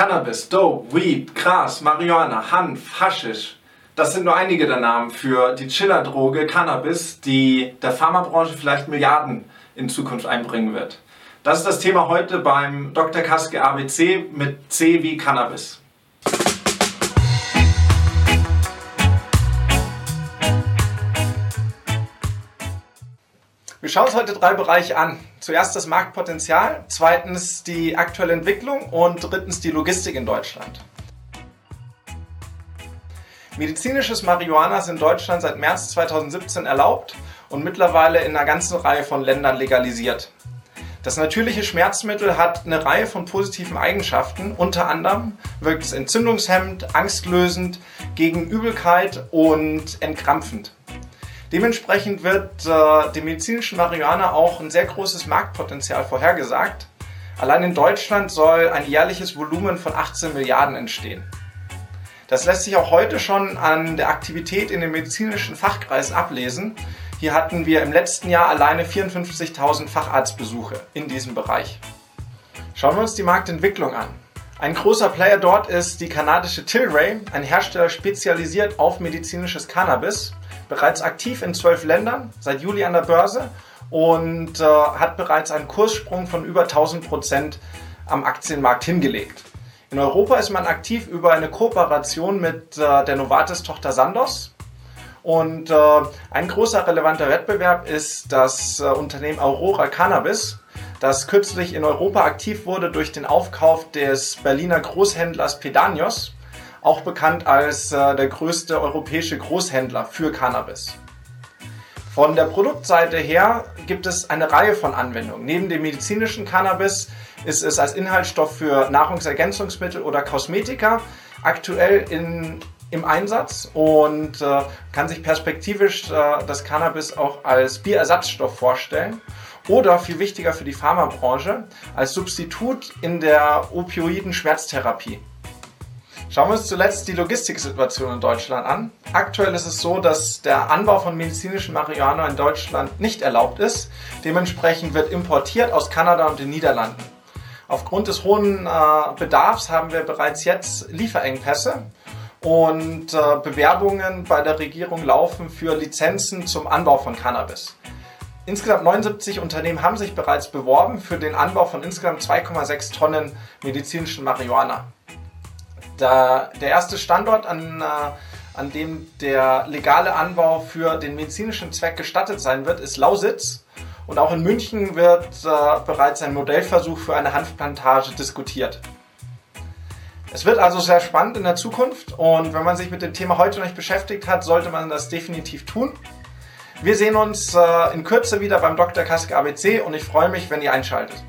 Cannabis, Dope, Weed, Gras, Marihuana, Hanf, Haschisch. Das sind nur einige der Namen für die Chiller-Droge Cannabis, die der Pharmabranche vielleicht Milliarden in Zukunft einbringen wird. Das ist das Thema heute beim Dr. Kaske ABC mit C wie Cannabis. Wir schauen uns heute drei Bereiche an. Zuerst das Marktpotenzial, zweitens die aktuelle Entwicklung und drittens die Logistik in Deutschland. Medizinisches Marihuana ist in Deutschland seit März 2017 erlaubt und mittlerweile in einer ganzen Reihe von Ländern legalisiert. Das natürliche Schmerzmittel hat eine Reihe von positiven Eigenschaften. Unter anderem wirkt es entzündungshemmend, angstlösend, gegen Übelkeit und entkrampfend. Dementsprechend wird äh, dem medizinischen Marihuana auch ein sehr großes Marktpotenzial vorhergesagt. Allein in Deutschland soll ein jährliches Volumen von 18 Milliarden entstehen. Das lässt sich auch heute schon an der Aktivität in den medizinischen Fachkreisen ablesen. Hier hatten wir im letzten Jahr alleine 54.000 Facharztbesuche in diesem Bereich. Schauen wir uns die Marktentwicklung an. Ein großer Player dort ist die kanadische Tilray, ein Hersteller spezialisiert auf medizinisches Cannabis bereits aktiv in zwölf Ländern, seit Juli an der Börse und äh, hat bereits einen Kurssprung von über 1000 Prozent am Aktienmarkt hingelegt. In Europa ist man aktiv über eine Kooperation mit äh, der Novartis-Tochter Sandoz. Und äh, ein großer relevanter Wettbewerb ist das äh, Unternehmen Aurora Cannabis, das kürzlich in Europa aktiv wurde durch den Aufkauf des Berliner Großhändlers Pedanios auch bekannt als äh, der größte europäische Großhändler für Cannabis. Von der Produktseite her gibt es eine Reihe von Anwendungen. Neben dem medizinischen Cannabis ist es als Inhaltsstoff für Nahrungsergänzungsmittel oder Kosmetika aktuell in, im Einsatz und äh, kann sich perspektivisch äh, das Cannabis auch als Bierersatzstoff vorstellen oder viel wichtiger für die Pharmabranche als Substitut in der Opioiden-Schmerztherapie. Schauen wir uns zuletzt die Logistiksituation in Deutschland an. Aktuell ist es so, dass der Anbau von medizinischem Marihuana in Deutschland nicht erlaubt ist. Dementsprechend wird importiert aus Kanada und den Niederlanden. Aufgrund des hohen äh, Bedarfs haben wir bereits jetzt Lieferengpässe und äh, Bewerbungen bei der Regierung laufen für Lizenzen zum Anbau von Cannabis. Insgesamt 79 Unternehmen haben sich bereits beworben für den Anbau von insgesamt 2,6 Tonnen medizinischen Marihuana. Der, der erste Standort, an, äh, an dem der legale Anbau für den medizinischen Zweck gestattet sein wird, ist Lausitz. Und auch in München wird äh, bereits ein Modellversuch für eine Hanfplantage diskutiert. Es wird also sehr spannend in der Zukunft und wenn man sich mit dem Thema heute noch nicht beschäftigt hat, sollte man das definitiv tun. Wir sehen uns äh, in Kürze wieder beim Dr. Kaske ABC und ich freue mich, wenn ihr einschaltet.